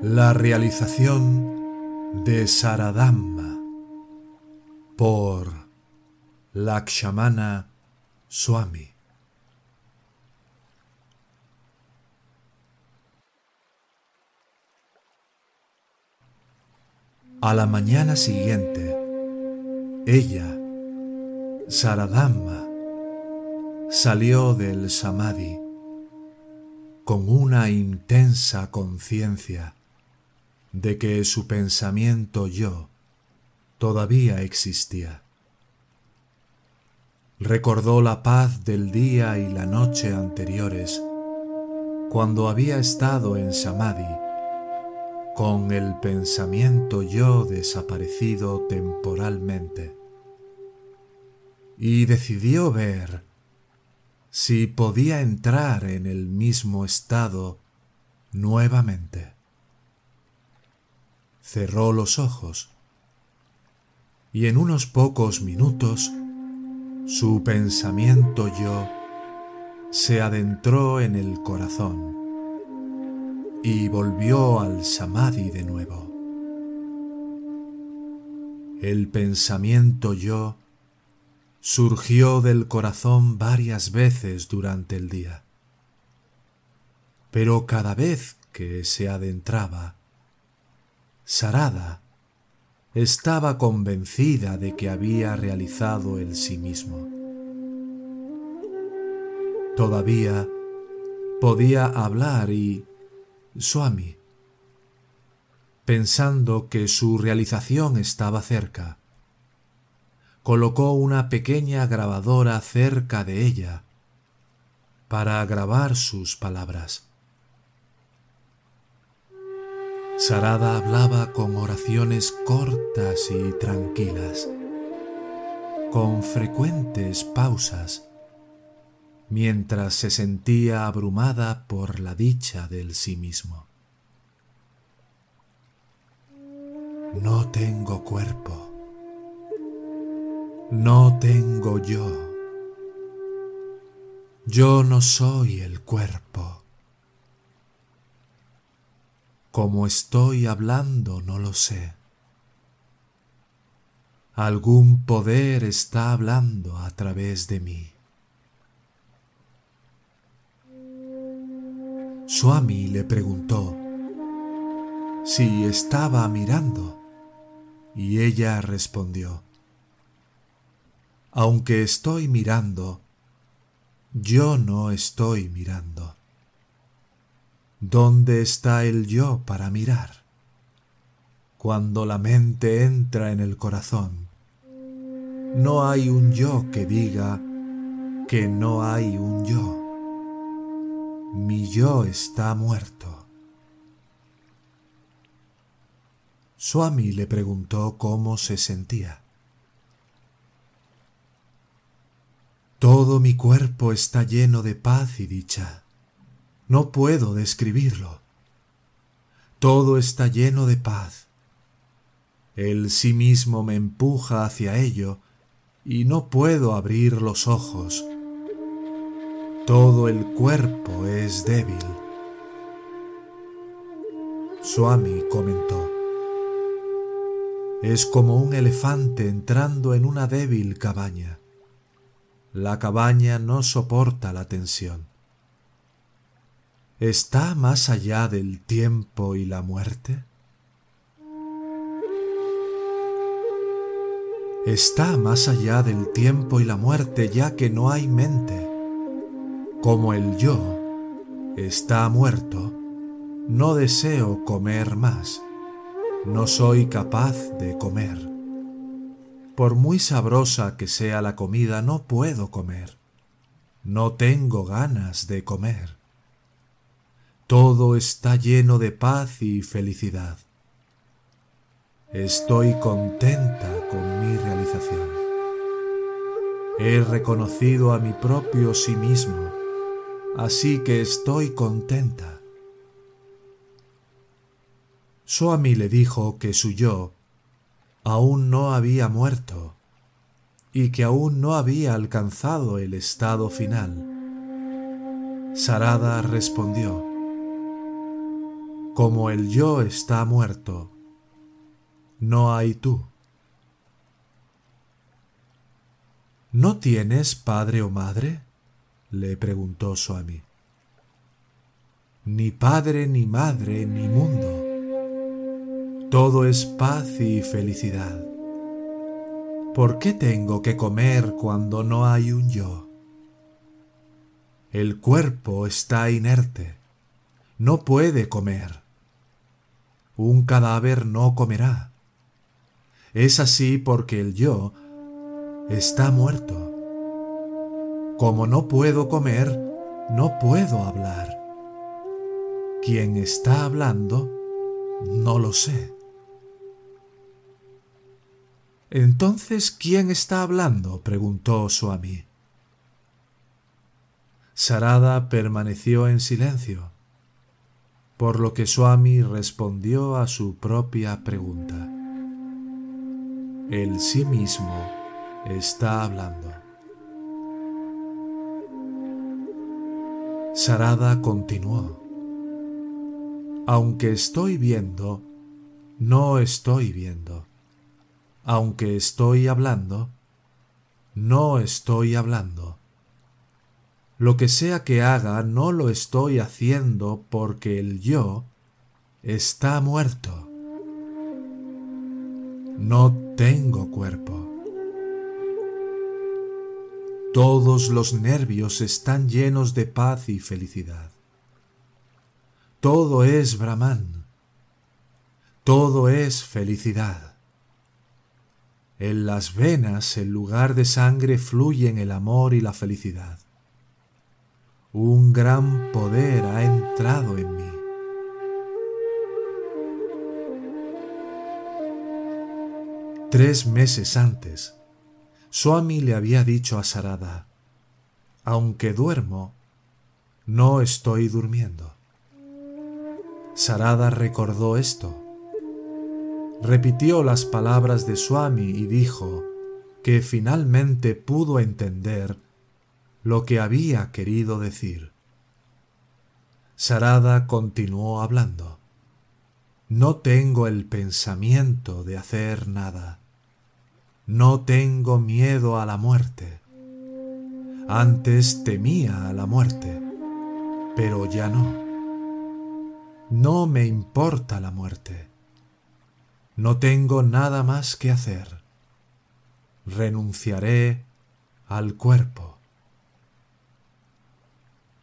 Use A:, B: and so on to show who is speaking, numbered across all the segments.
A: La realización de Saradhamma por Lakshamana Swami. A la mañana siguiente, ella, Saradhamma, salió del Samadhi con una intensa conciencia de que su pensamiento yo todavía existía. Recordó la paz del día y la noche anteriores, cuando había estado en Samadhi, con el pensamiento yo desaparecido temporalmente, y decidió ver si podía entrar en el mismo estado nuevamente cerró los ojos y en unos pocos minutos su pensamiento yo se adentró en el corazón y volvió al samadhi de nuevo. El pensamiento yo surgió del corazón varias veces durante el día, pero cada vez que se adentraba Sarada estaba convencida de que había realizado el sí mismo. Todavía podía hablar y Swami, pensando que su realización estaba cerca, colocó una pequeña grabadora cerca de ella para grabar sus palabras. Sarada hablaba con oraciones cortas y tranquilas, con frecuentes pausas, mientras se sentía abrumada por la dicha del sí mismo. No tengo cuerpo. No tengo yo. Yo no soy el cuerpo. Como estoy hablando no lo sé. Algún poder está hablando a través de mí. Swami le preguntó si estaba mirando y ella respondió, aunque estoy mirando, yo no estoy mirando. ¿Dónde está el yo para mirar? Cuando la mente entra en el corazón, no hay un yo que diga que no hay un yo. Mi yo está muerto. Swami le preguntó cómo se sentía. Todo mi cuerpo está lleno de paz y dicha. No puedo describirlo. Todo está lleno de paz. El sí mismo me empuja hacia ello y no puedo abrir los ojos. Todo el cuerpo es débil. Swami comentó. Es como un elefante entrando en una débil cabaña. La cabaña no soporta la tensión está más allá del tiempo y la muerte? Está más allá del tiempo y la muerte ya que no hay mente. Como el yo está muerto, no deseo comer más. No soy capaz de comer. Por muy sabrosa que sea la comida, no puedo comer. no tengo ganas de comer. Todo está lleno de paz y felicidad. Estoy contenta con mi realización. He reconocido a mi propio sí mismo, así que estoy contenta. Soami le dijo que su yo aún no había muerto y que aún no había alcanzado el estado final. Sarada respondió, Como el yo está muerto, no hay tú. ¿No tienes padre o madre? le preguntó Swami. Ni padre, ni madre, ni mundo. Todo es paz y felicidad. ¿Por qué tengo que comer cuando no hay un yo? El cuerpo está inerte, no puede comer. Un cadáver no comerá. Es así porque el yo está muerto. Como no puedo comer, no puedo hablar. ¿Quién está hablando? No lo sé. Entonces, ¿quién está hablando? preguntó Swami. Sarada permaneció en silencio, por lo que Swami respondió a su propia pregunta. El sí mismo está hablando. Sarada continuó. Aunque estoy viendo, no estoy viendo. Aunque estoy hablando, no estoy hablando. Lo que sea que haga, no lo estoy haciendo porque el yo está muerto. No tengo cuerpo. Todos los nervios están llenos de paz y felicidad. Todo es Brahman. Todo es felicidad. En las venas, en lugar de sangre, fluyen el amor y la felicidad. Un gran poder ha entrado en mí. Tres meses antes, Swami le había dicho a Sarada, aunque duermo, no estoy durmiendo. Sarada recordó esto. Repitió las palabras de Swami y dijo que finalmente pudo entender lo que había querido decir. Sarada continuó hablando. No tengo el pensamiento de hacer nada. No tengo miedo a la muerte. Antes temía a la muerte, pero ya no. No me importa la muerte. No tengo nada más que hacer. Renunciaré al cuerpo.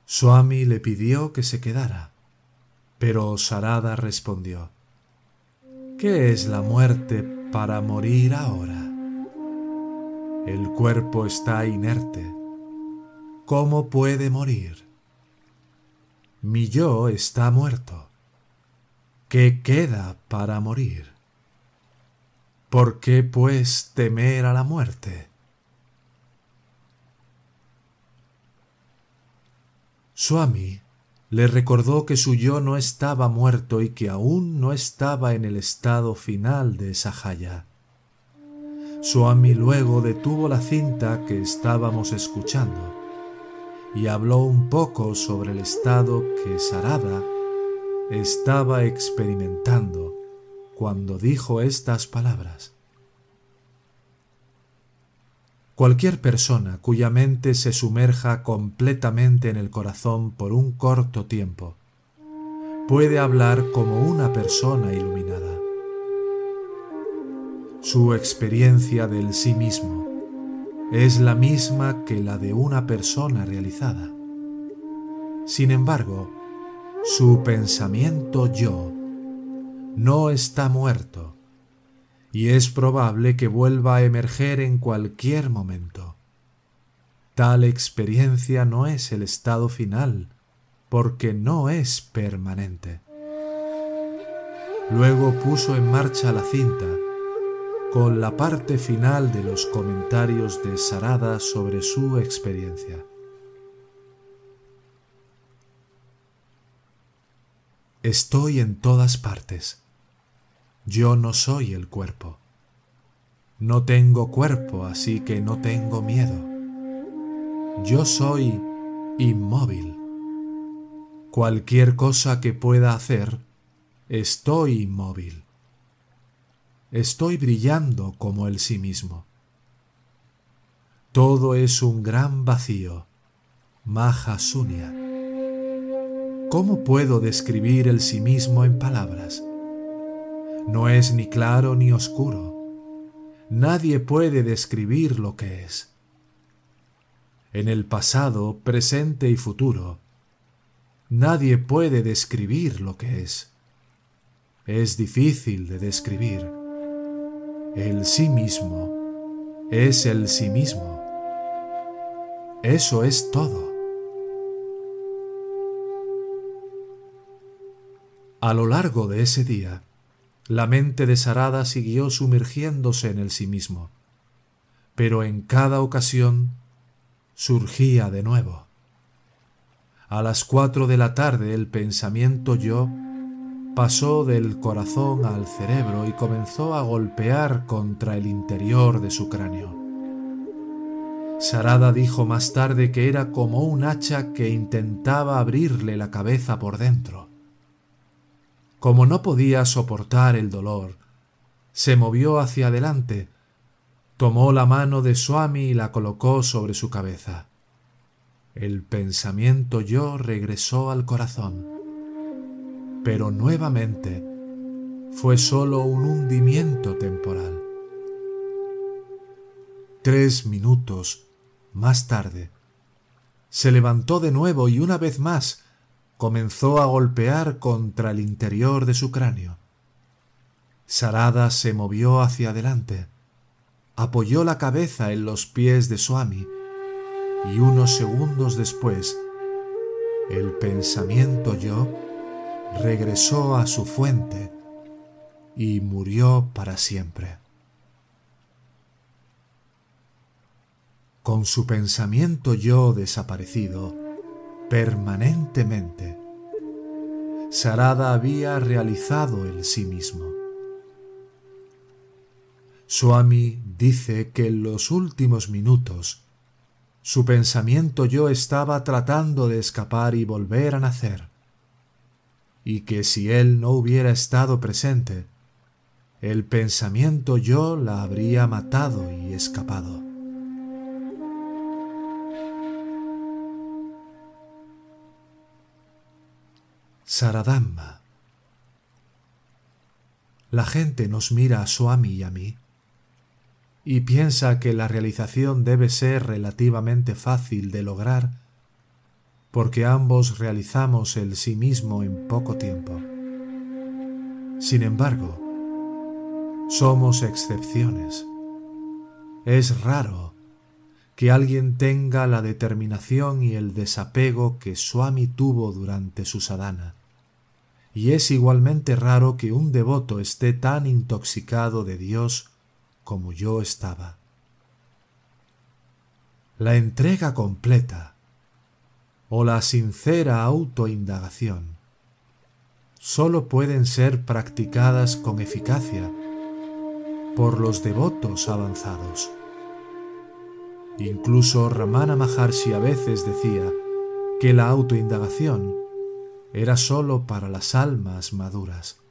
A: Swami le pidió que se quedara, pero Sarada respondió, ¿Qué es la muerte para morir ahora? El cuerpo está inerte. ¿Cómo puede morir? Mi yo está muerto. ¿Qué queda para morir? ¿Por qué pues temer a la muerte? Swami le recordó que su yo no estaba muerto y que aún no estaba en el estado final de Sahaya. Swami luego detuvo la cinta que estábamos escuchando y habló un poco sobre el estado que Sarada estaba experimentando cuando dijo estas palabras. Cualquier persona cuya mente se sumerja completamente en el corazón por un corto tiempo puede hablar como una persona iluminada su experiencia del sí mismo es la misma que la de una persona realizada. Sin embargo, su pensamiento yo no está muerto y es probable que vuelva a emerger en cualquier momento. Tal experiencia no es el estado final, porque no es permanente. Luego puso en marcha la cinta, con la parte final de los comentarios de Sarada sobre su experiencia. Estoy en todas partes. Yo no soy el cuerpo. No tengo cuerpo, así que no tengo miedo. Yo soy inmóvil. Cualquier cosa que pueda hacer, estoy inmóvil. Estoy brillando como el sí mismo. Todo es un gran vacío, Maha Sunya. ¿Cómo puedo describir el sí mismo en palabras? No es ni claro ni oscuro. Nadie puede describir lo que es. En el pasado, presente y futuro, nadie puede describir lo que es. Es difícil de describir. El sí mismo es el sí mismo. Eso es todo. A lo largo de ese día, la mente de Sarada siguió sumergiéndose en el sí mismo, pero en cada ocasión surgía de nuevo. A las cuatro de la tarde el pensamiento yo pasó del corazón al cerebro y comenzó a golpear contra el interior de su cráneo. Sarada dijo más tarde que era como un hacha que intentaba abrirle la cabeza por dentro. Como no podía soportar el dolor, se movió hacia adelante, tomó la mano de Swami y la colocó sobre su cabeza. El pensamiento yo regresó al corazón, pero nuevamente fue sólo un hundimiento temporal. Tres minutos más tarde, se levantó de nuevo y una vez más comenzó a golpear contra el interior de su cráneo. Sarada se movió hacia adelante, apoyó la cabeza en los pies de Swami y unos segundos después el pensamiento yo regresó a su fuente y murió para siempre. Con su pensamiento yo desaparecido, permanentemente. Sarada había realizado el sí mismo. Swami dice que en los últimos minutos su pensamiento yo estaba tratando de escapar y volver a nacer, y que si él no hubiera estado presente, el pensamiento yo la habría matado y escapado. Saradhamma. La gente nos mira a Swami y a mí y piensa que la realización debe ser relativamente fácil de lograr porque ambos realizamos el sí mismo en poco tiempo. Sin embargo, somos excepciones. Es raro que alguien tenga la determinación y el desapego que Swami tuvo durante su sadhana. Y es igualmente raro que un devoto esté tan intoxicado de Dios como yo estaba. La entrega completa o la sincera autoindagación sólo pueden ser practicadas con eficacia por los devotos avanzados. Incluso Ramana Maharshi a veces decía que la autoindagación era sólo para las almas maduras.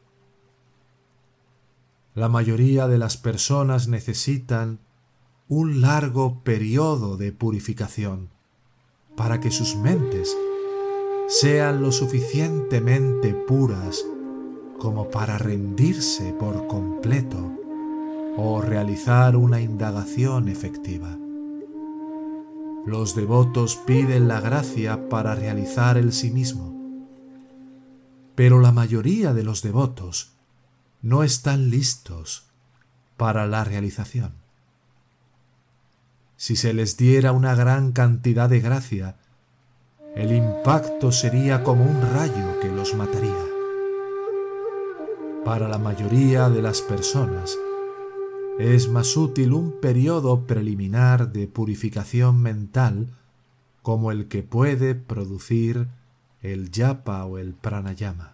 A: La mayoría de las personas necesitan un largo periodo de purificación para que sus mentes sean lo suficientemente puras como para rendirse por completo o realizar una indagación efectiva. Los devotos piden la gracia para realizar el sí mismo, pero la mayoría de los devotos no están listos para la realización. si se les diera una gran cantidad de gracia, el impacto sería como un rayo que los mataría. Para la mayoría de las personas, es más útil un periodo preliminar de purificación mental como el que puede producir el yapa o el pranayama.